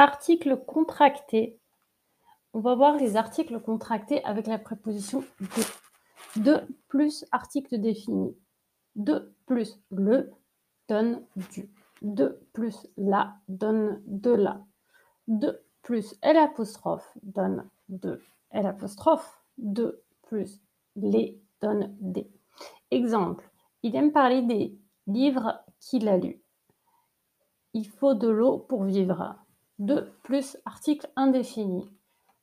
Articles contractés. On va voir les articles contractés avec la préposition de. De plus article défini. De plus le donne du. De plus la donne de la. De plus L' donne de L'. De plus les donne des. Exemple, il aime parler des livres qu'il a lus. Il faut de l'eau pour vivre. 2 plus article indéfini.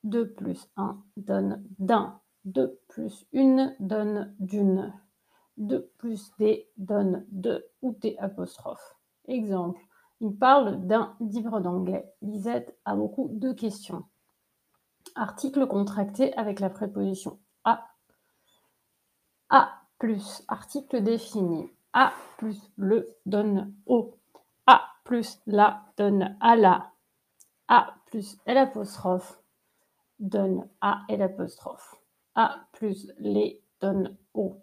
2 plus 1 donne d'un. 2 plus une donne d'une. 2 plus des donne de ou des apostrophes. Exemple, il parle d'un livre d'anglais. Lisette a beaucoup de questions. Article contracté avec la préposition a. A plus article défini. A plus le donne au. A plus la donne à la. A plus L' donne A L'. A plus les donne O.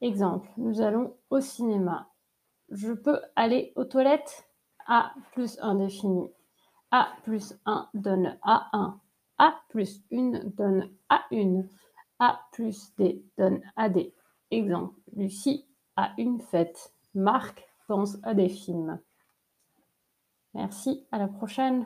Exemple, nous allons au cinéma. Je peux aller aux toilettes? A plus indéfini. A plus 1 donne A1. A plus 1 donne A1. A plus D donne AD. Exemple, Lucie a une fête. Marc pense à des films. Merci, à la prochaine.